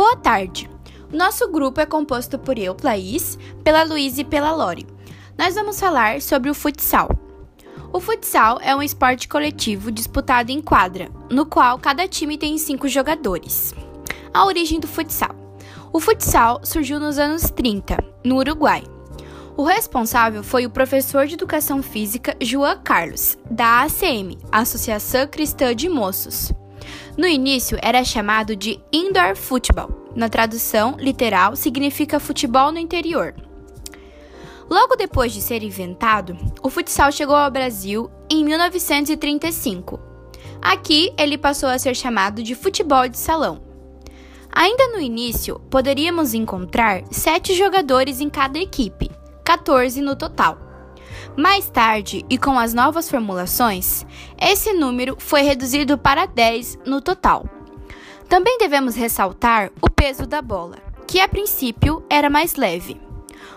Boa tarde. O nosso grupo é composto por eu, Laís, pela Luísa e pela Lore. Nós vamos falar sobre o futsal. O futsal é um esporte coletivo disputado em quadra, no qual cada time tem cinco jogadores. A origem do futsal. O futsal surgiu nos anos 30, no Uruguai. O responsável foi o professor de educação física João Carlos, da ACM, Associação Cristã de Moços. No início era chamado de indoor football. Na tradução literal, significa futebol no interior. Logo depois de ser inventado, o futsal chegou ao Brasil em 1935. Aqui ele passou a ser chamado de futebol de salão. Ainda no início, poderíamos encontrar sete jogadores em cada equipe, 14 no total. Mais tarde, e com as novas formulações, esse número foi reduzido para 10 no total. Também devemos ressaltar o peso da bola, que a princípio era mais leve.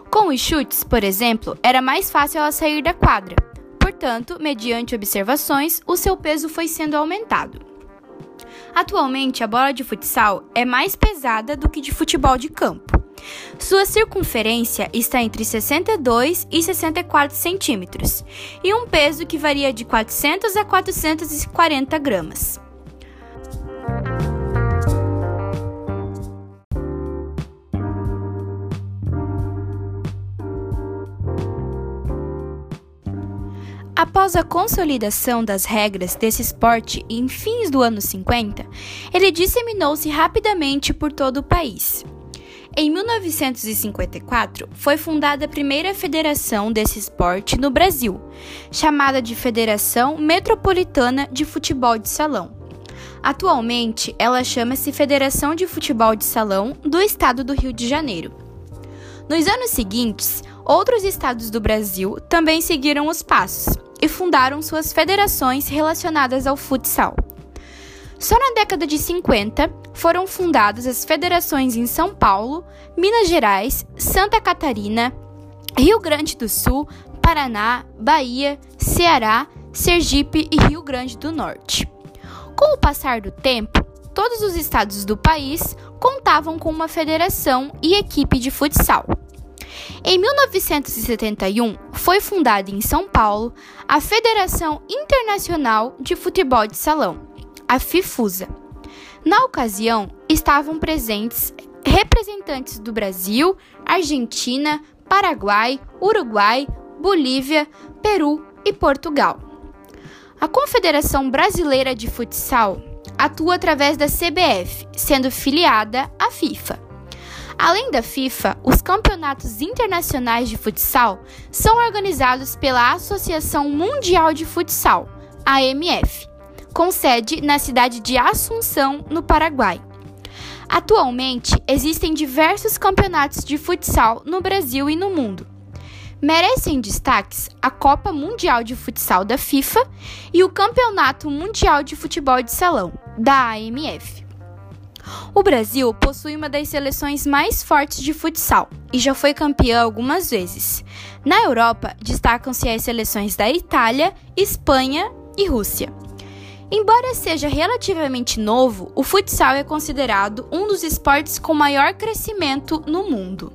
Com os chutes, por exemplo, era mais fácil ela sair da quadra. Portanto, mediante observações, o seu peso foi sendo aumentado. Atualmente, a bola de futsal é mais pesada do que de futebol de campo. Sua circunferência está entre 62 e 64 centímetros e um peso que varia de 400 a 440 gramas. Após a consolidação das regras desse esporte em fins do ano 50, ele disseminou-se rapidamente por todo o país. Em 1954, foi fundada a primeira federação desse esporte no Brasil, chamada de Federação Metropolitana de Futebol de Salão. Atualmente, ela chama-se Federação de Futebol de Salão do Estado do Rio de Janeiro. Nos anos seguintes, outros estados do Brasil também seguiram os passos e fundaram suas federações relacionadas ao futsal. Só na década de 50 foram fundadas as federações em São Paulo, Minas Gerais, Santa Catarina, Rio Grande do Sul, Paraná, Bahia, Ceará, Sergipe e Rio Grande do Norte. Com o passar do tempo, todos os estados do país contavam com uma federação e equipe de futsal. Em 1971, foi fundada em São Paulo a Federação Internacional de Futebol de Salão, a FIFUSA. Na ocasião, estavam presentes representantes do Brasil, Argentina, Paraguai, Uruguai, Bolívia, Peru e Portugal. A Confederação Brasileira de Futsal atua através da CBF, sendo filiada à FIFA. Além da FIFA, os campeonatos internacionais de futsal são organizados pela Associação Mundial de Futsal, AMF com sede na cidade de Assunção, no Paraguai. Atualmente, existem diversos campeonatos de futsal no Brasil e no mundo. Merecem destaques a Copa Mundial de Futsal da FIFA e o Campeonato Mundial de Futebol de Salão, da AMF. O Brasil possui uma das seleções mais fortes de futsal e já foi campeão algumas vezes. Na Europa, destacam-se as seleções da Itália, Espanha e Rússia. Embora seja relativamente novo, o futsal é considerado um dos esportes com maior crescimento no mundo.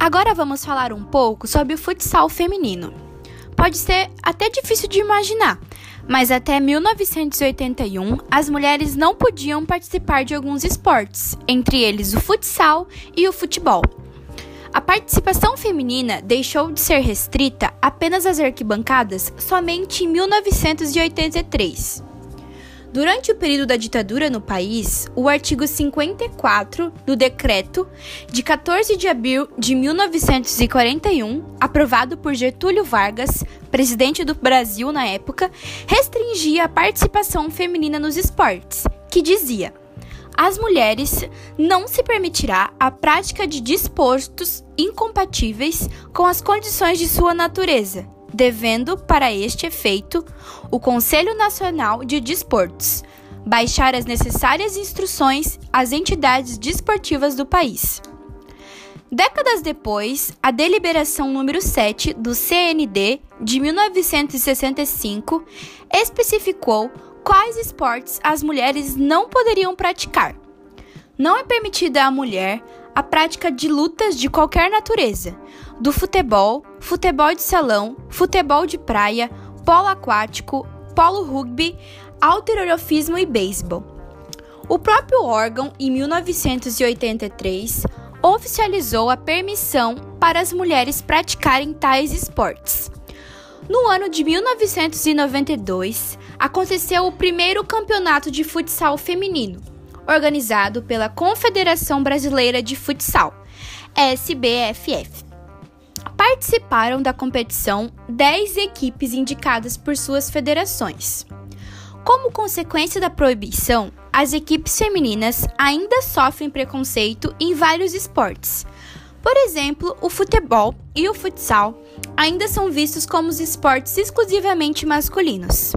Agora vamos falar um pouco sobre o futsal feminino. Pode ser até difícil de imaginar, mas até 1981 as mulheres não podiam participar de alguns esportes, entre eles o futsal e o futebol. A participação feminina deixou de ser restrita apenas às arquibancadas somente em 1983. Durante o período da ditadura no país, o artigo 54 do decreto de 14 de abril de 1941, aprovado por Getúlio Vargas, presidente do Brasil na época, restringia a participação feminina nos esportes, que dizia: às mulheres não se permitirá a prática de dispostos incompatíveis com as condições de sua natureza, devendo, para este efeito, o Conselho Nacional de Desportos baixar as necessárias instruções às entidades desportivas do país. Décadas depois, a deliberação número 7 do CND de 1965 especificou quais esportes as mulheres não poderiam praticar. Não é permitida à mulher a prática de lutas de qualquer natureza, do futebol, futebol de salão, futebol de praia, polo aquático, polo rugby, alterofismo e beisebol. O próprio órgão, em 1983, oficializou a permissão para as mulheres praticarem tais esportes. No ano de 1992, aconteceu o primeiro campeonato de futsal feminino, organizado pela Confederação Brasileira de Futsal, SBFF. Participaram da competição 10 equipes indicadas por suas federações. Como consequência da proibição, as equipes femininas ainda sofrem preconceito em vários esportes. Por exemplo, o futebol e o futsal ainda são vistos como os esportes exclusivamente masculinos.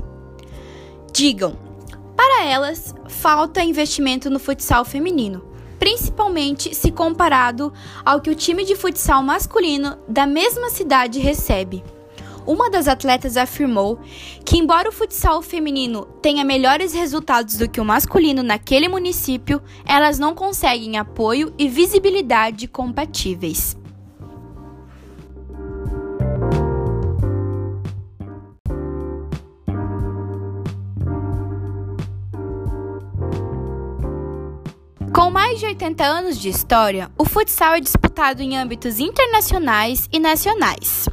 Digam, para elas, falta investimento no futsal feminino, principalmente se comparado ao que o time de futsal masculino da mesma cidade recebe. Uma das atletas afirmou que, embora o futsal feminino tenha melhores resultados do que o masculino naquele município, elas não conseguem apoio e visibilidade compatíveis. Com mais de 80 anos de história, o futsal é disputado em âmbitos internacionais e nacionais.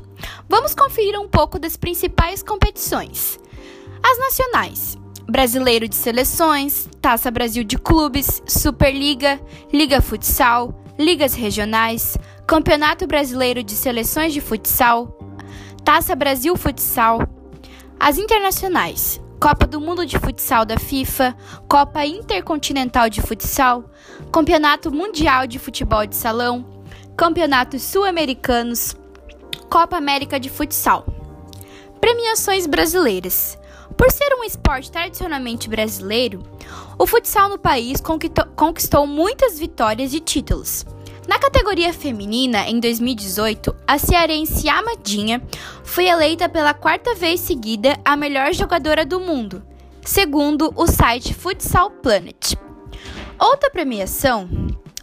Vamos conferir um pouco das principais competições. As nacionais: Brasileiro de Seleções, Taça Brasil de Clubes, Superliga, Liga Futsal, Ligas Regionais, Campeonato Brasileiro de Seleções de Futsal, Taça Brasil Futsal. As internacionais: Copa do Mundo de Futsal da FIFA, Copa Intercontinental de Futsal, Campeonato Mundial de Futebol de Salão, Campeonatos Sul-Americanos, Copa América de Futsal. Premiações brasileiras. Por ser um esporte tradicionalmente brasileiro, o futsal no país conquistou muitas vitórias e títulos. Na categoria feminina, em 2018, a cearense Amadinha foi eleita pela quarta vez seguida a melhor jogadora do mundo, segundo o site Futsal Planet. Outra premiação,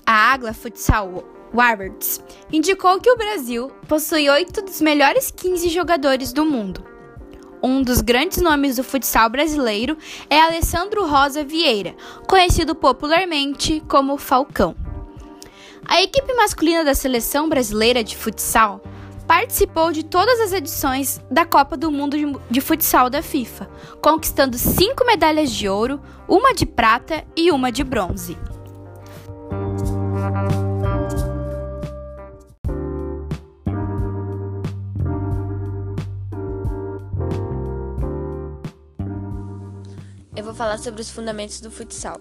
a Agla Futsal Awards, indicou que o Brasil possui oito dos melhores 15 jogadores do mundo. Um dos grandes nomes do futsal brasileiro é Alessandro Rosa Vieira, conhecido popularmente como Falcão. A equipe masculina da seleção brasileira de futsal participou de todas as edições da Copa do Mundo de Futsal da FIFA, conquistando cinco medalhas de ouro, uma de prata e uma de bronze. Eu vou falar sobre os fundamentos do futsal.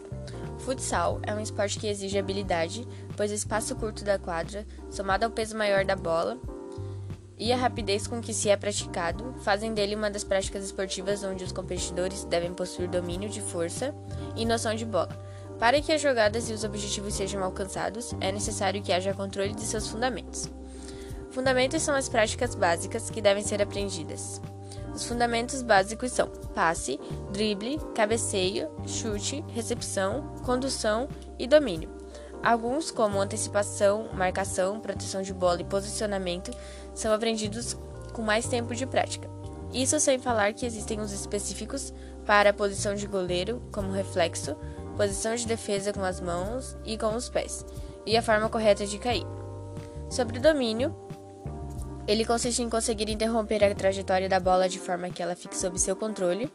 Futsal é um esporte que exige habilidade, pois o espaço curto da quadra, somado ao peso maior da bola e a rapidez com que se é praticado, fazem dele uma das práticas esportivas onde os competidores devem possuir domínio de força e noção de bola. Para que as jogadas e os objetivos sejam alcançados, é necessário que haja controle de seus fundamentos. Fundamentos são as práticas básicas que devem ser aprendidas. Os fundamentos básicos são passe, drible, cabeceio, chute, recepção, condução e domínio. Alguns, como antecipação, marcação, proteção de bola e posicionamento, são aprendidos com mais tempo de prática. Isso sem falar que existem os específicos para a posição de goleiro, como reflexo, posição de defesa com as mãos e com os pés, e a forma correta de cair. Sobre domínio, ele consiste em conseguir interromper a trajetória da bola de forma que ela fique sob seu controle,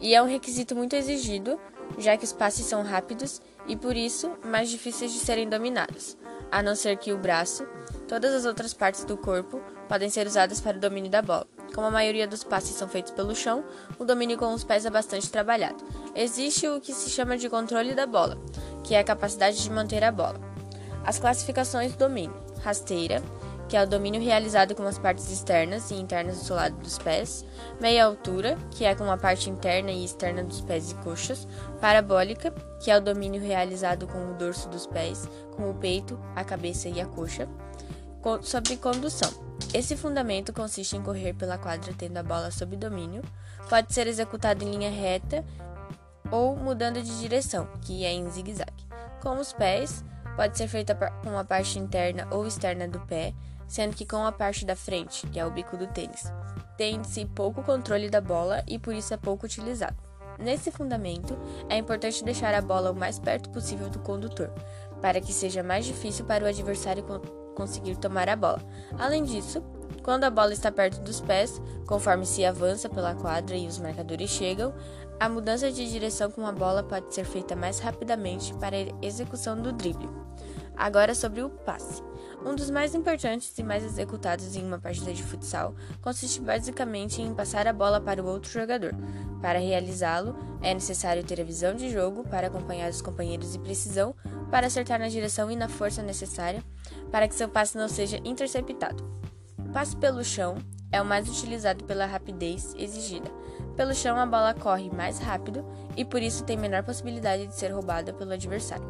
e é um requisito muito exigido, já que os passes são rápidos e por isso mais difíceis de serem dominados, a não ser que o braço, todas as outras partes do corpo podem ser usadas para o domínio da bola. Como a maioria dos passes são feitos pelo chão, o domínio com os pés é bastante trabalhado. Existe o que se chama de controle da bola, que é a capacidade de manter a bola. As classificações do domínio: rasteira, que é o domínio realizado com as partes externas e internas do solado dos pés, meia altura, que é com a parte interna e externa dos pés e coxas, parabólica, que é o domínio realizado com o dorso dos pés, com o peito, a cabeça e a coxa, sobre condução. Esse fundamento consiste em correr pela quadra tendo a bola sob domínio, pode ser executado em linha reta ou mudando de direção, que é em zigue-zague. Com os pés, pode ser feita com a parte interna ou externa do pé, sendo que com a parte da frente, que é o bico do tênis, tem-se pouco controle da bola e por isso é pouco utilizado. Nesse fundamento, é importante deixar a bola o mais perto possível do condutor, para que seja mais difícil para o adversário conseguir tomar a bola. Além disso, quando a bola está perto dos pés, conforme se avança pela quadra e os marcadores chegam, a mudança de direção com a bola pode ser feita mais rapidamente para a execução do drible. Agora sobre o passe. Um dos mais importantes e mais executados em uma partida de futsal consiste basicamente em passar a bola para o outro jogador. Para realizá-lo, é necessário ter a visão de jogo para acompanhar os companheiros e precisão para acertar na direção e na força necessária para que seu passe não seja interceptado. O passe pelo chão é o mais utilizado pela rapidez exigida. Pelo chão, a bola corre mais rápido e por isso tem menor possibilidade de ser roubada pelo adversário.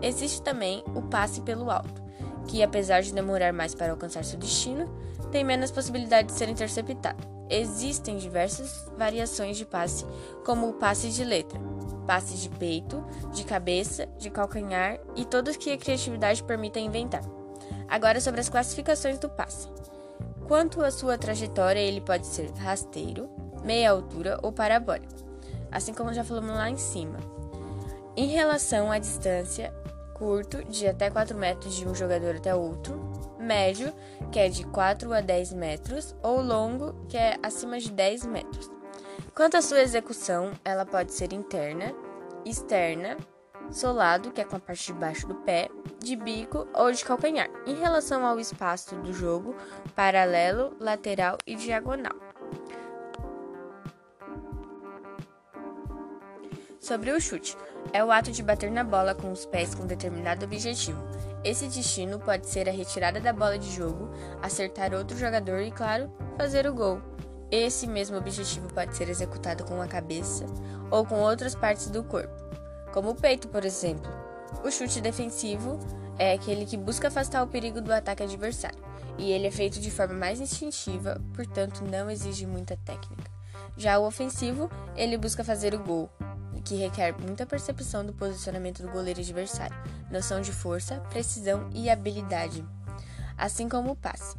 Existe também o passe pelo alto que, apesar de demorar mais para alcançar seu destino, tem menos possibilidade de ser interceptado. Existem diversas variações de passe, como o passe de letra, passe de peito, de cabeça, de calcanhar e todos que a criatividade permita inventar. Agora sobre as classificações do passe. Quanto à sua trajetória, ele pode ser rasteiro, meia altura ou parabólico, assim como já falamos lá em cima. Em relação à distância, curto, de até 4 metros de um jogador até outro, médio, que é de 4 a 10 metros, ou longo, que é acima de 10 metros. Quanto à sua execução, ela pode ser interna, externa, solado, que é com a parte de baixo do pé, de bico ou de calcanhar. Em relação ao espaço do jogo, paralelo, lateral e diagonal. Sobre o chute, é o ato de bater na bola com os pés com determinado objetivo. Esse destino pode ser a retirada da bola de jogo, acertar outro jogador e, claro, fazer o gol. Esse mesmo objetivo pode ser executado com a cabeça ou com outras partes do corpo, como o peito, por exemplo. O chute defensivo é aquele que busca afastar o perigo do ataque adversário, e ele é feito de forma mais instintiva, portanto não exige muita técnica. Já o ofensivo, ele busca fazer o gol, que requer muita percepção do posicionamento do goleiro adversário, noção de força, precisão e habilidade, assim como o passe,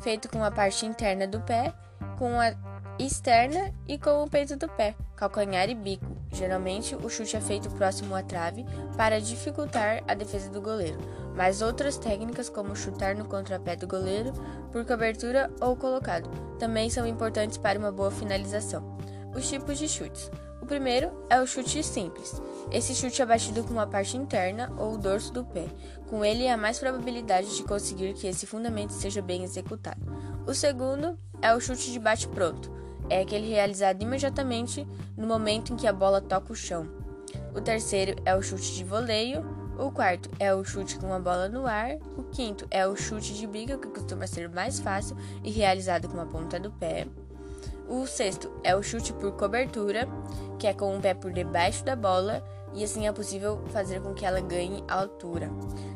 feito com a parte interna do pé, com a externa e com o peito do pé, calcanhar e bico. Geralmente, o chute é feito próximo à trave para dificultar a defesa do goleiro, mas outras técnicas, como chutar no contrapé do goleiro, por cobertura ou colocado, também são importantes para uma boa finalização. Os tipos de chutes. O primeiro é o chute simples. Esse chute é batido com a parte interna ou o dorso do pé. Com ele, há mais probabilidade de conseguir que esse fundamento seja bem executado. O segundo é o chute de bate-pronto. É aquele realizado imediatamente no momento em que a bola toca o chão. O terceiro é o chute de voleio. O quarto é o chute com a bola no ar. O quinto é o chute de biga, que costuma ser mais fácil e realizado com a ponta do pé. O sexto é o chute por cobertura, que é com o pé por debaixo da bola e assim é possível fazer com que ela ganhe altura.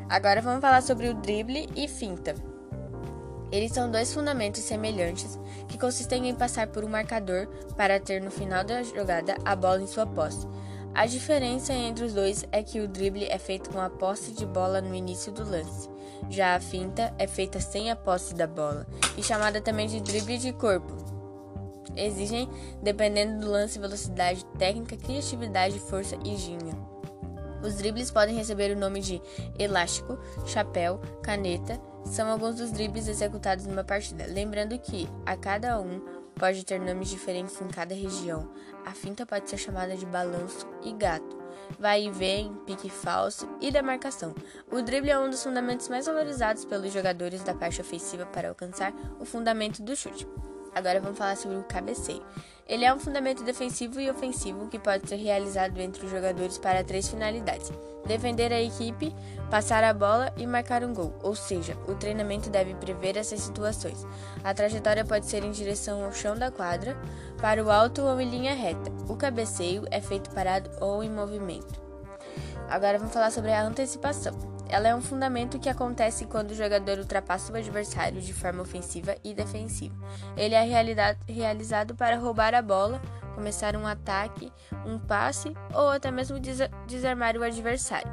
Agora vamos falar sobre o drible e finta. Eles são dois fundamentos semelhantes que consistem em passar por um marcador para ter no final da jogada a bola em sua posse. A diferença entre os dois é que o drible é feito com a posse de bola no início do lance. Já a finta é feita sem a posse da bola e chamada também de drible de corpo exigem, dependendo do lance, velocidade, técnica, criatividade, força e gênio. Os dribles podem receber o nome de elástico, chapéu, caneta, são alguns dos dribles executados numa partida. Lembrando que a cada um pode ter nomes diferentes em cada região. A finta pode ser chamada de balanço e gato, vai e vem, pique falso e da marcação. O drible é um dos fundamentos mais valorizados pelos jogadores da parte ofensiva para alcançar o fundamento do chute. Agora vamos falar sobre o cabeceio. Ele é um fundamento defensivo e ofensivo que pode ser realizado entre os jogadores para três finalidades: defender a equipe, passar a bola e marcar um gol. Ou seja, o treinamento deve prever essas situações. A trajetória pode ser em direção ao chão da quadra, para o alto ou em linha reta. O cabeceio é feito parado ou em movimento. Agora vamos falar sobre a antecipação. Ela é um fundamento que acontece quando o jogador ultrapassa o adversário de forma ofensiva e defensiva. Ele é realizado para roubar a bola, começar um ataque, um passe ou até mesmo desarmar o adversário.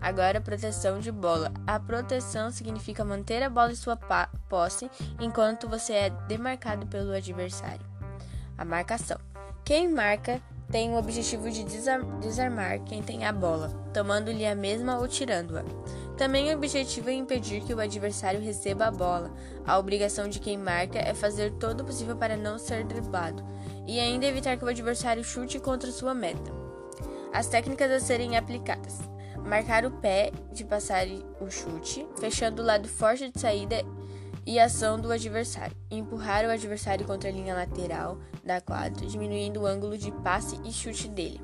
Agora, proteção de bola. A proteção significa manter a bola em sua posse enquanto você é demarcado pelo adversário. A marcação. Quem marca tem o objetivo de desarmar quem tem a bola, tomando-lhe a mesma ou tirando-a. Também o objetivo é impedir que o adversário receba a bola. A obrigação de quem marca é fazer todo o possível para não ser driblado e ainda evitar que o adversário chute contra sua meta. As técnicas a serem aplicadas: marcar o pé de passar o chute, fechando o lado forte de saída e ação do adversário. Empurrar o adversário contra a linha lateral da quadra, diminuindo o ângulo de passe e chute dele.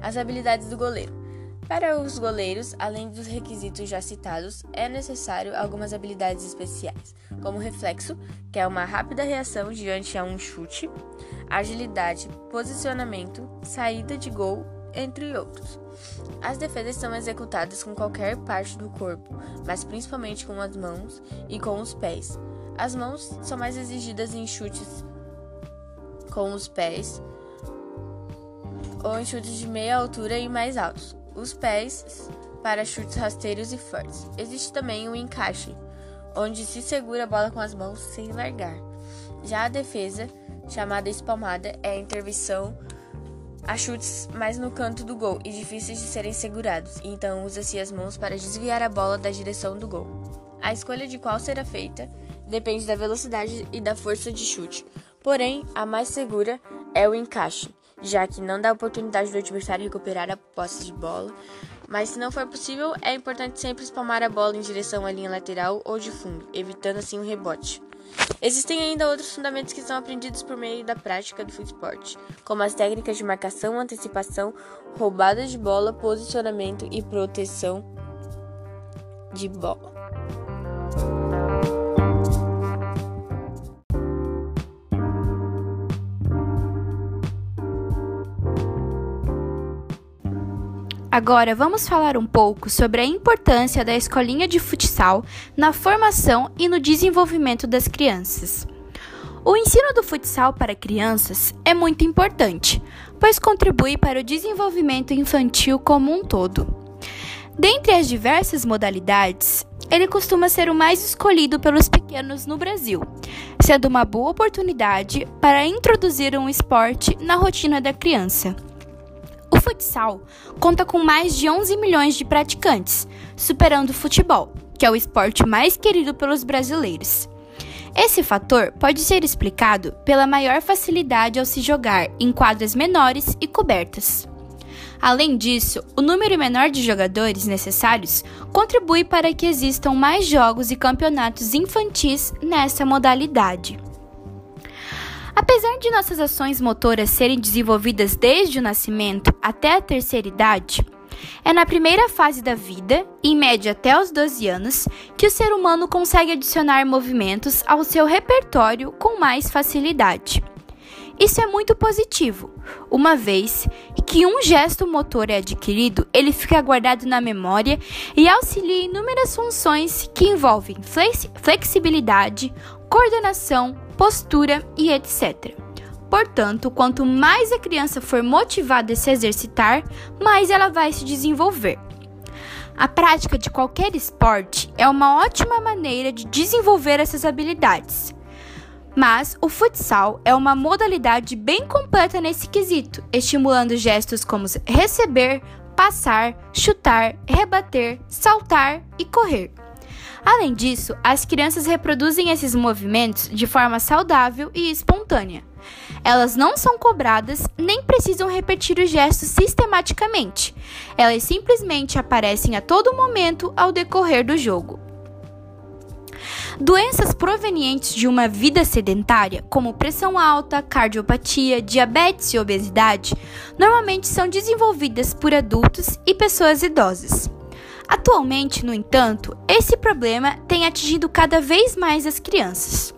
As habilidades do goleiro. Para os goleiros, além dos requisitos já citados, é necessário algumas habilidades especiais, como reflexo, que é uma rápida reação diante a um chute, agilidade, posicionamento, saída de gol, entre outros. As defesas são executadas com qualquer parte do corpo, mas principalmente com as mãos e com os pés. As mãos são mais exigidas em chutes com os pés ou em chutes de meia altura e mais altos. Os pés para chutes rasteiros e fortes. Existe também o encaixe, onde se segura a bola com as mãos sem largar. Já a defesa, chamada espalmada, é a intervenção Há chutes mais no canto do gol e difíceis de serem segurados, então usa-se as mãos para desviar a bola da direção do gol. A escolha de qual será feita depende da velocidade e da força de chute, porém, a mais segura é o encaixe, já que não dá oportunidade do adversário recuperar a posse de bola, mas se não for possível, é importante sempre espalmar a bola em direção à linha lateral ou de fundo, evitando assim o rebote. Existem ainda outros fundamentos que são aprendidos por meio da prática do futebol, como as técnicas de marcação, antecipação, roubada de bola, posicionamento e proteção de bola. Agora vamos falar um pouco sobre a importância da escolinha de futsal na formação e no desenvolvimento das crianças. O ensino do futsal para crianças é muito importante, pois contribui para o desenvolvimento infantil como um todo. Dentre as diversas modalidades, ele costuma ser o mais escolhido pelos pequenos no Brasil, sendo uma boa oportunidade para introduzir um esporte na rotina da criança. O futsal conta com mais de 11 milhões de praticantes, superando o futebol, que é o esporte mais querido pelos brasileiros. Esse fator pode ser explicado pela maior facilidade ao se jogar em quadras menores e cobertas. Além disso, o número menor de jogadores necessários contribui para que existam mais jogos e campeonatos infantis nessa modalidade. Apesar de nossas ações motoras serem desenvolvidas desde o nascimento até a terceira idade, é na primeira fase da vida, em média até os 12 anos, que o ser humano consegue adicionar movimentos ao seu repertório com mais facilidade. Isso é muito positivo, uma vez que um gesto motor é adquirido, ele fica guardado na memória e auxilia inúmeras funções que envolvem flexibilidade, coordenação, postura e etc. Portanto, quanto mais a criança for motivada a se exercitar, mais ela vai se desenvolver. A prática de qualquer esporte é uma ótima maneira de desenvolver essas habilidades. Mas o futsal é uma modalidade bem completa nesse quesito, estimulando gestos como receber, passar, chutar, rebater, saltar e correr. Além disso, as crianças reproduzem esses movimentos de forma saudável e espontânea. Elas não são cobradas nem precisam repetir os gestos sistematicamente. Elas simplesmente aparecem a todo momento ao decorrer do jogo. Doenças provenientes de uma vida sedentária, como pressão alta, cardiopatia, diabetes e obesidade, normalmente são desenvolvidas por adultos e pessoas idosas. Atualmente, no entanto, esse problema tem atingido cada vez mais as crianças.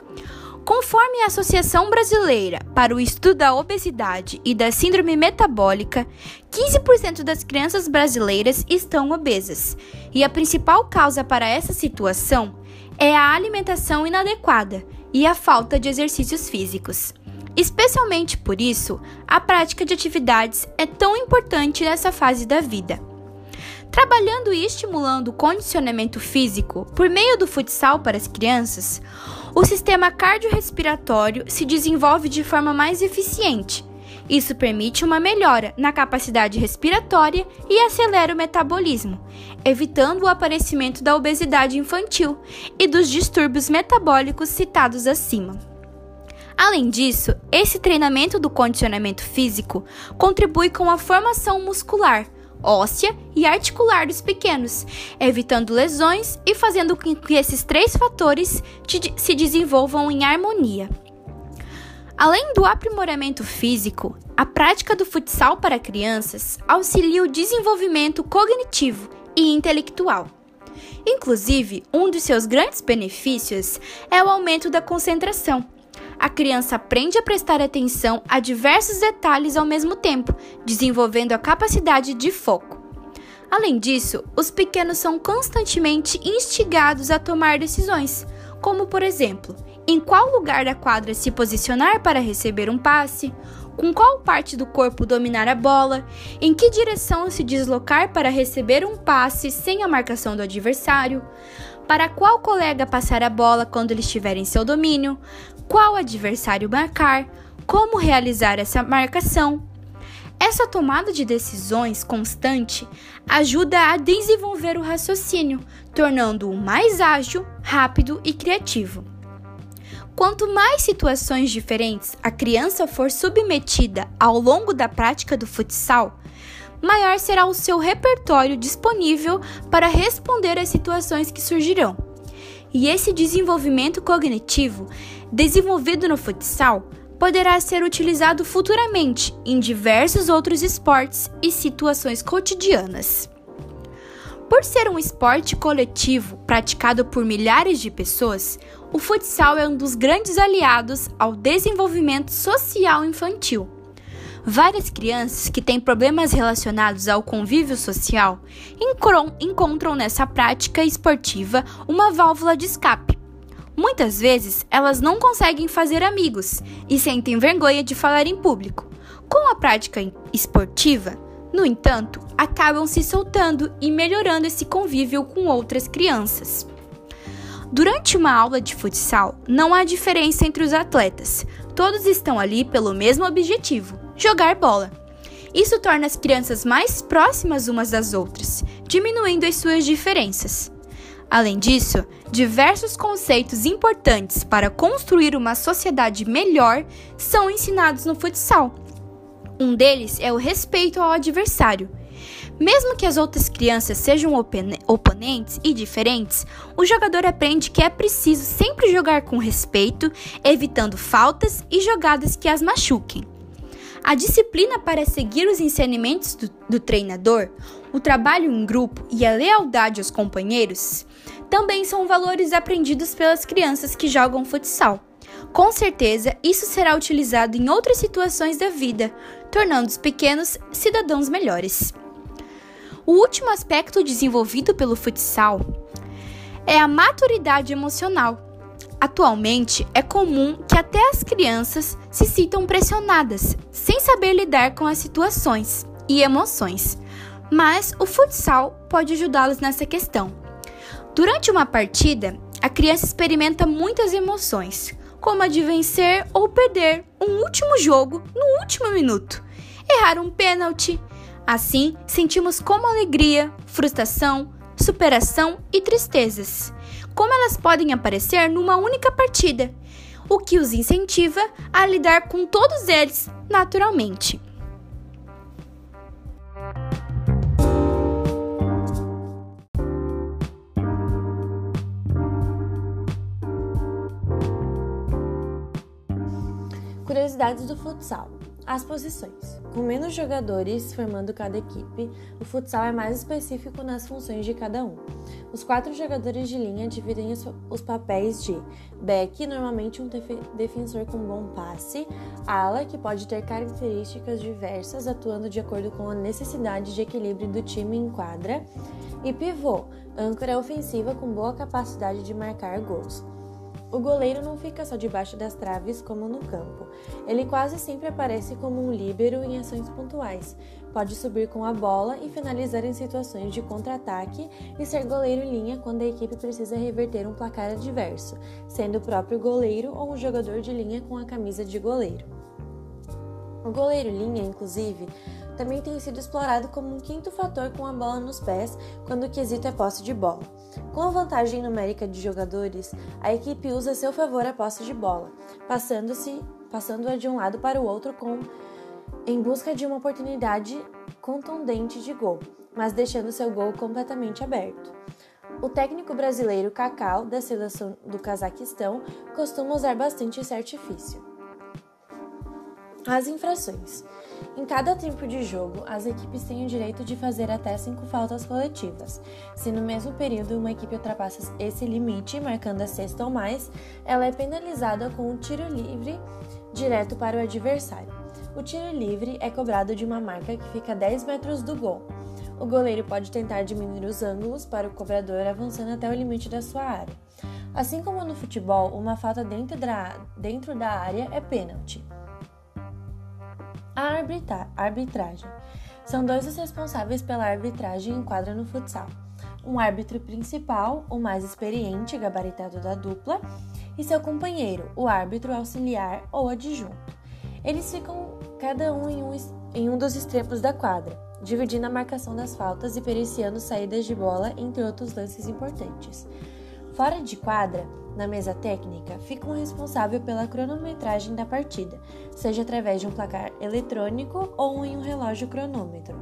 Conforme a Associação Brasileira para o Estudo da Obesidade e da Síndrome Metabólica, 15% das crianças brasileiras estão obesas, e a principal causa para essa situação é a alimentação inadequada e a falta de exercícios físicos. Especialmente por isso, a prática de atividades é tão importante nessa fase da vida. Trabalhando e estimulando o condicionamento físico por meio do futsal para as crianças, o sistema cardiorrespiratório se desenvolve de forma mais eficiente. Isso permite uma melhora na capacidade respiratória e acelera o metabolismo, evitando o aparecimento da obesidade infantil e dos distúrbios metabólicos citados acima. Além disso, esse treinamento do condicionamento físico contribui com a formação muscular, óssea e articular dos pequenos, evitando lesões e fazendo com que esses três fatores se desenvolvam em harmonia. Além do aprimoramento físico, a prática do futsal para crianças auxilia o desenvolvimento cognitivo e intelectual. Inclusive, um dos seus grandes benefícios é o aumento da concentração a criança aprende a prestar atenção a diversos detalhes ao mesmo tempo, desenvolvendo a capacidade de foco. Além disso, os pequenos são constantemente instigados a tomar decisões, como por exemplo, em qual lugar da quadra se posicionar para receber um passe, com qual parte do corpo dominar a bola, em que direção se deslocar para receber um passe sem a marcação do adversário, para qual colega passar a bola quando ele estiver em seu domínio, qual adversário marcar, como realizar essa marcação. Essa tomada de decisões constante ajuda a desenvolver o raciocínio, tornando-o mais ágil, rápido e criativo. Quanto mais situações diferentes a criança for submetida ao longo da prática do futsal, maior será o seu repertório disponível para responder às situações que surgirão. E esse desenvolvimento cognitivo desenvolvido no futsal poderá ser utilizado futuramente em diversos outros esportes e situações cotidianas. Por ser um esporte coletivo praticado por milhares de pessoas, o futsal é um dos grandes aliados ao desenvolvimento social infantil. Várias crianças que têm problemas relacionados ao convívio social encontram nessa prática esportiva uma válvula de escape Muitas vezes elas não conseguem fazer amigos e sentem vergonha de falar em público. Com a prática esportiva, no entanto, acabam se soltando e melhorando esse convívio com outras crianças. Durante uma aula de futsal, não há diferença entre os atletas. Todos estão ali pelo mesmo objetivo: jogar bola. Isso torna as crianças mais próximas umas das outras, diminuindo as suas diferenças. Além disso, diversos conceitos importantes para construir uma sociedade melhor são ensinados no futsal. Um deles é o respeito ao adversário. Mesmo que as outras crianças sejam oponentes e diferentes, o jogador aprende que é preciso sempre jogar com respeito, evitando faltas e jogadas que as machuquem. A disciplina para seguir os ensinamentos do, do treinador, o trabalho em grupo e a lealdade aos companheiros também são valores aprendidos pelas crianças que jogam futsal. Com certeza, isso será utilizado em outras situações da vida, tornando os pequenos cidadãos melhores. O último aspecto desenvolvido pelo futsal é a maturidade emocional. Atualmente, é comum que até as crianças se sintam pressionadas, sem saber lidar com as situações e emoções, mas o futsal pode ajudá-los nessa questão. Durante uma partida, a criança experimenta muitas emoções, como a de vencer ou perder um último jogo no último minuto, errar um pênalti. Assim, sentimos como alegria, frustração, superação e tristezas, como elas podem aparecer numa única partida, o que os incentiva a lidar com todos eles naturalmente. Curiosidades do futsal. As posições. Com menos jogadores formando cada equipe, o futsal é mais específico nas funções de cada um. Os quatro jogadores de linha dividem os papéis de back, normalmente um defensor com bom passe, ala, que pode ter características diversas, atuando de acordo com a necessidade de equilíbrio do time em quadra, e pivô, âncora ofensiva com boa capacidade de marcar gols. O goleiro não fica só debaixo das traves como no campo. Ele quase sempre aparece como um líbero em ações pontuais. Pode subir com a bola e finalizar em situações de contra-ataque e ser goleiro em linha quando a equipe precisa reverter um placar adverso, sendo o próprio goleiro ou um jogador de linha com a camisa de goleiro. O goleiro linha, inclusive, também tem sido explorado como um quinto fator com a bola nos pés quando o quesito é posse de bola. Com a vantagem numérica de jogadores, a equipe usa a seu favor a posse de bola, passando-se passando-a de um lado para o outro com em busca de uma oportunidade contundente de gol, mas deixando seu gol completamente aberto. O técnico brasileiro Cacau, da seleção do Cazaquistão, costuma usar bastante esse artifício. As infrações. Em cada tempo de jogo, as equipes têm o direito de fazer até cinco faltas coletivas. Se no mesmo período uma equipe ultrapassa esse limite, marcando a sexta ou mais, ela é penalizada com um tiro livre direto para o adversário. O tiro livre é cobrado de uma marca que fica a 10 metros do gol. O goleiro pode tentar diminuir os ângulos para o cobrador avançando até o limite da sua área. Assim como no futebol, uma falta dentro da, dentro da área é pênalti. A arbitragem. São dois os responsáveis pela arbitragem em quadra no futsal. Um árbitro principal, o mais experiente, gabaritado da dupla, e seu companheiro, o árbitro auxiliar ou adjunto. Eles ficam cada um em um, em um dos extremos da quadra, dividindo a marcação das faltas e periciando saídas de bola, entre outros lances importantes. Fora de quadra, na mesa técnica, fica um responsável pela cronometragem da partida, seja através de um placar eletrônico ou em um relógio cronômetro.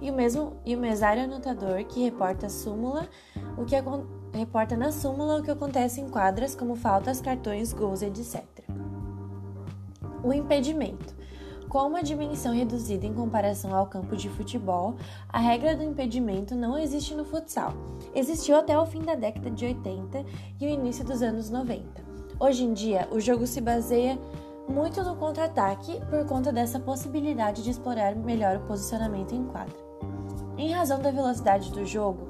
E o mesmo e o mesário anotador que reporta súmula, o que reporta na súmula o que acontece em quadras como faltas, cartões, gols, etc. O impedimento com uma dimensão reduzida em comparação ao campo de futebol, a regra do impedimento não existe no futsal. Existiu até o fim da década de 80 e o início dos anos 90. Hoje em dia, o jogo se baseia muito no contra-ataque por conta dessa possibilidade de explorar melhor o posicionamento em quadra. Em razão da velocidade do jogo,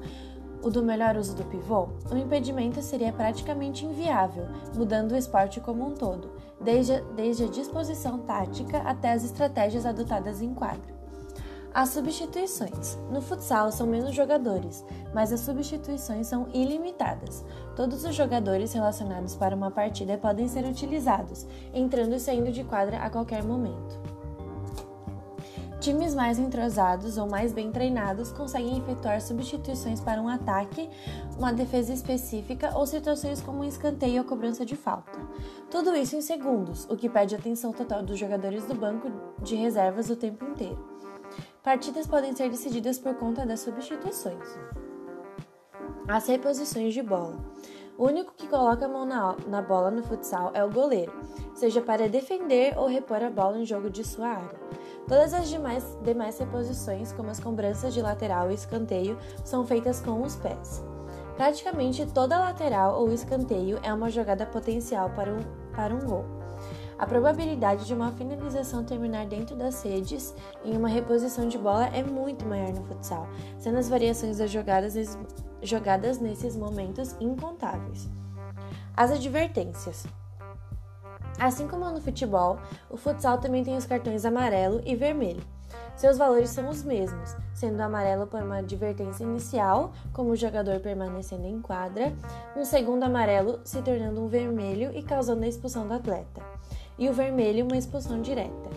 o do melhor uso do pivô, o impedimento seria praticamente inviável, mudando o esporte como um todo, desde, desde a disposição tática até as estratégias adotadas em quadra. As substituições. No futsal são menos jogadores, mas as substituições são ilimitadas. Todos os jogadores relacionados para uma partida podem ser utilizados, entrando e saindo de quadra a qualquer momento. Times mais entrosados ou mais bem treinados conseguem efetuar substituições para um ataque, uma defesa específica ou situações como um escanteio ou cobrança de falta. Tudo isso em segundos, o que pede atenção total dos jogadores do banco de reservas o tempo inteiro. Partidas podem ser decididas por conta das substituições. As reposições de bola. O único que coloca a mão na, bola no futsal é o goleiro, seja para defender ou repor a bola em jogo de sua área. Todas as demais, demais reposições, como as cobranças de lateral e escanteio, são feitas com os pés. Praticamente toda lateral ou escanteio é uma jogada potencial para um, para um gol. A probabilidade de uma finalização terminar dentro das redes em uma reposição de bola é muito maior no futsal, sendo as variações das jogadas, jogadas nesses momentos incontáveis. As advertências. Assim como no futebol, o futsal também tem os cartões amarelo e vermelho. Seus valores são os mesmos, sendo amarelo por uma advertência inicial, como o jogador permanecendo em quadra, um segundo amarelo se tornando um vermelho e causando a expulsão do atleta, e o vermelho uma expulsão direta.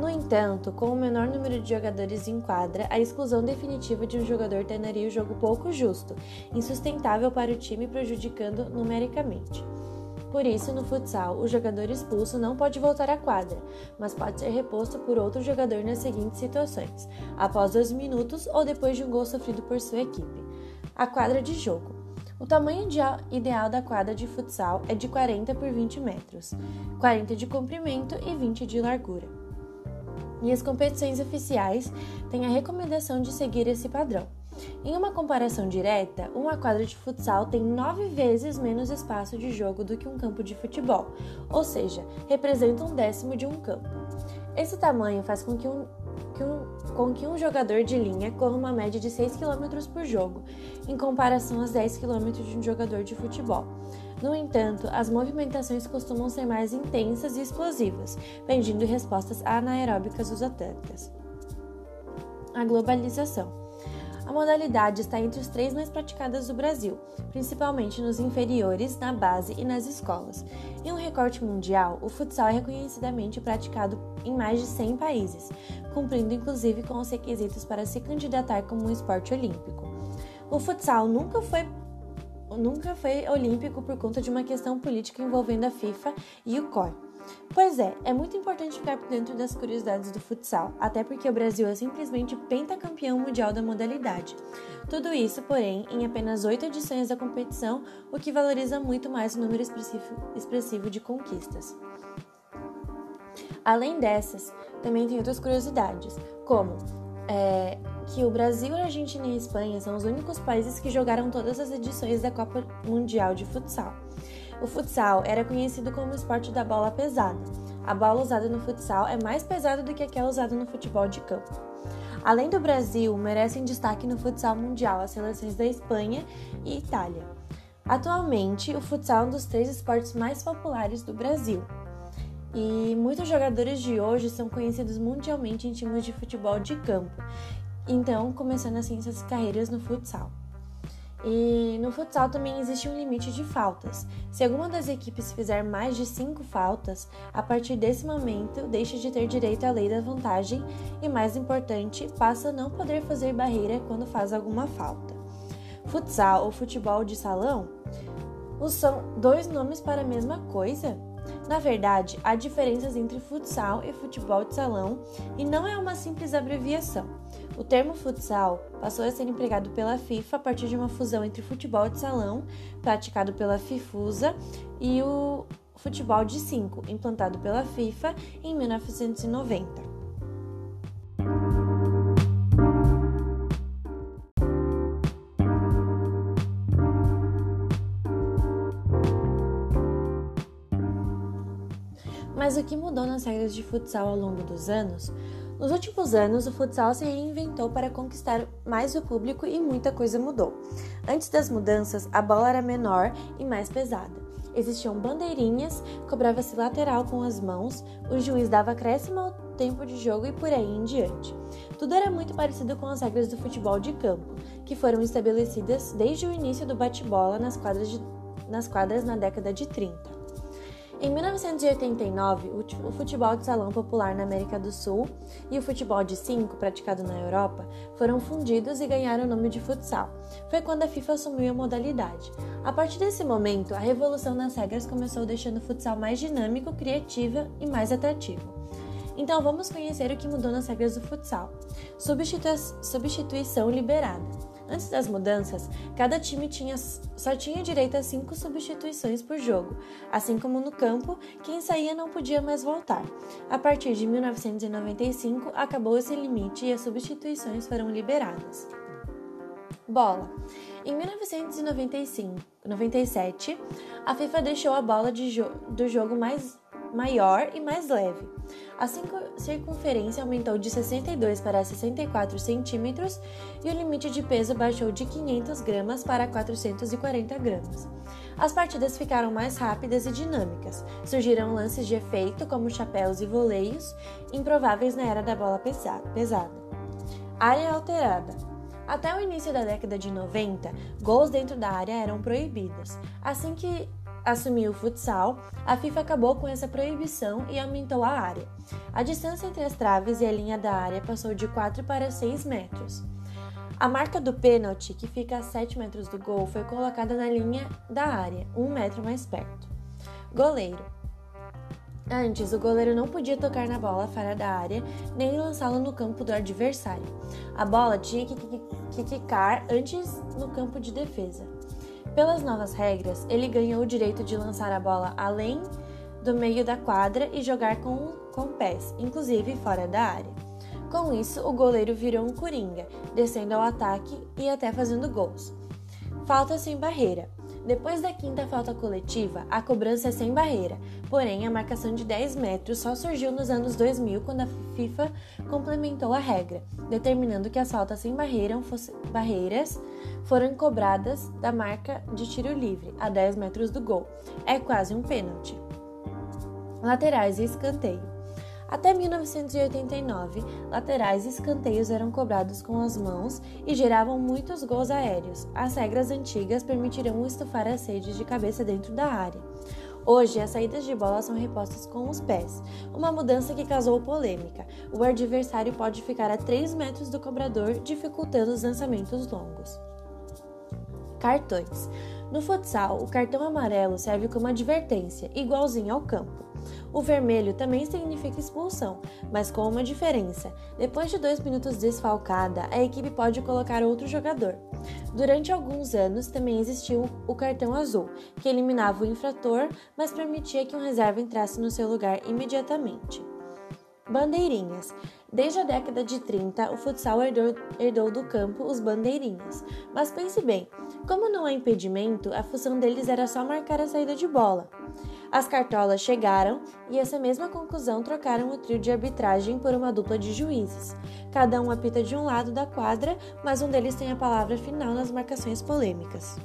No entanto, com o menor número de jogadores em quadra, a exclusão definitiva de um jogador tornaria o jogo pouco justo, insustentável para o time, prejudicando numericamente. Por isso, no futsal, o jogador expulso não pode voltar à quadra, mas pode ser reposto por outro jogador nas seguintes situações: após dois minutos ou depois de um gol sofrido por sua equipe. A quadra de jogo. O tamanho ideal da quadra de futsal é de 40 por 20 metros, 40 de comprimento e 20 de largura. E as competições oficiais têm a recomendação de seguir esse padrão. Em uma comparação direta, uma quadra de futsal tem nove vezes menos espaço de jogo do que um campo de futebol, ou seja, representa um décimo de um campo. Esse tamanho faz com que um, que um, com que um jogador de linha corra uma média de 6 km por jogo, em comparação aos 10 km de um jogador de futebol. No entanto, as movimentações costumam ser mais intensas e explosivas, pedindo respostas anaeróbicas dos atletas. A globalização. A modalidade está entre os três mais praticadas do Brasil, principalmente nos inferiores, na base e nas escolas. Em um recorte mundial, o futsal é reconhecidamente praticado em mais de 100 países, cumprindo inclusive com os requisitos para se candidatar como um esporte olímpico. O futsal nunca foi nunca foi olímpico por conta de uma questão política envolvendo a FIFA e o COR. Pois é, é muito importante ficar por dentro das curiosidades do futsal, até porque o Brasil é simplesmente pentacampeão mundial da modalidade. Tudo isso, porém, em apenas oito edições da competição, o que valoriza muito mais o número expressivo de conquistas. Além dessas, também tem outras curiosidades, como é, que o Brasil, a Argentina e a Espanha são os únicos países que jogaram todas as edições da Copa Mundial de Futsal. O futsal era conhecido como esporte da bola pesada. A bola usada no futsal é mais pesada do que aquela usada no futebol de campo. Além do Brasil, merecem destaque no futsal mundial as seleções da Espanha e Itália. Atualmente, o futsal é um dos três esportes mais populares do Brasil. E muitos jogadores de hoje são conhecidos mundialmente em times de futebol de campo, então começando assim suas carreiras no futsal. E no futsal também existe um limite de faltas. Se alguma das equipes fizer mais de 5 faltas, a partir desse momento deixa de ter direito à lei da vantagem e, mais importante, passa a não poder fazer barreira quando faz alguma falta. Futsal ou futebol de salão são dois nomes para a mesma coisa? Na verdade, há diferenças entre futsal e futebol de salão e não é uma simples abreviação. O termo futsal passou a ser empregado pela FIFA a partir de uma fusão entre futebol de salão, praticado pela FIFUSA, e o futebol de 5, implantado pela FIFA em 1990. Mas o que mudou nas regras de futsal ao longo dos anos nos últimos anos, o futsal se reinventou para conquistar mais o público e muita coisa mudou. Antes das mudanças, a bola era menor e mais pesada. Existiam bandeirinhas, cobrava-se lateral com as mãos, o juiz dava acréscimo ao tempo de jogo e por aí em diante. Tudo era muito parecido com as regras do futebol de campo, que foram estabelecidas desde o início do bate-bola nas de, nas quadras na década de 30. Em 1989, o futebol de salão popular na América do Sul e o futebol de 5, praticado na Europa, foram fundidos e ganharam o nome de futsal. Foi quando a FIFA assumiu a modalidade. A partir desse momento, a revolução nas regras começou deixando o futsal mais dinâmico, criativo e mais atrativo. Então vamos conhecer o que mudou nas regras do futsal. substituição liberada. Antes das mudanças, cada time tinha, só tinha direito a cinco substituições por jogo, assim como no campo, quem saía não podia mais voltar. A partir de 1995, acabou esse limite e as substituições foram liberadas. Bola. Em 1997, a FIFA deixou a bola jo do jogo mais maior e mais leve. A circunferência aumentou de 62 para 64 centímetros e o limite de peso baixou de 500 gramas para 440 gramas. As partidas ficaram mais rápidas e dinâmicas. Surgiram lances de efeito, como chapéus e voleios, improváveis na era da bola pesada. Área alterada. Até o início da década de 90, gols dentro da área eram proibidos. Assim que assumiu o futsal, a FIFA acabou com essa proibição e aumentou a área. A distância entre as traves e a linha da área passou de 4 para 6 metros. A marca do pênalti, que fica a 7 metros do gol, foi colocada na linha da área, 1 metro mais perto. Goleiro. Antes, o goleiro não podia tocar na bola fora da área nem lançá-la no campo do adversário. A bola tinha que quicar antes no campo de defesa. Pelas novas regras, ele ganhou o direito de lançar a bola além do meio da quadra e jogar com, com pés, inclusive fora da área. Com isso, o goleiro virou um coringa, descendo ao ataque e até fazendo gols. Falta sem barreira. Depois da quinta falta coletiva, a cobrança é sem barreira, porém a marcação de 10 metros só surgiu nos anos 2000 quando a FIFA complementou a regra, determinando que as faltas sem barreira barreiras foram cobradas da marca de tiro livre, a 10 metros do gol. É quase um pênalti. Laterais e escanteio. Até 1989, laterais e escanteios eram cobrados com as mãos e geravam muitos gols aéreos. As regras antigas permitiriam estufar as redes de cabeça dentro da área. Hoje, as saídas de bola são repostas com os pés, uma mudança que causou polêmica. O adversário pode ficar a 3 metros do cobrador, dificultando os lançamentos longos. Cartões. No futsal, o cartão amarelo serve como advertência, igualzinho ao campo. O vermelho também significa expulsão, mas com uma diferença. Depois de dois minutos desfalcada, a equipe pode colocar outro jogador. Durante alguns anos também existiu o cartão azul, que eliminava o infrator, mas permitia que um reserva entrasse no seu lugar imediatamente. Bandeirinhas. Desde a década de 30, o futsal herdou, herdou, do campo os bandeirinhas. Mas pense bem, como não há impedimento, a função deles era só marcar a saída de bola. As cartolas chegaram e essa mesma conclusão trocaram o trio de arbitragem por uma dupla de juízes. Cada um apita de um lado da quadra, mas um deles tem a palavra final nas marcações polêmicas.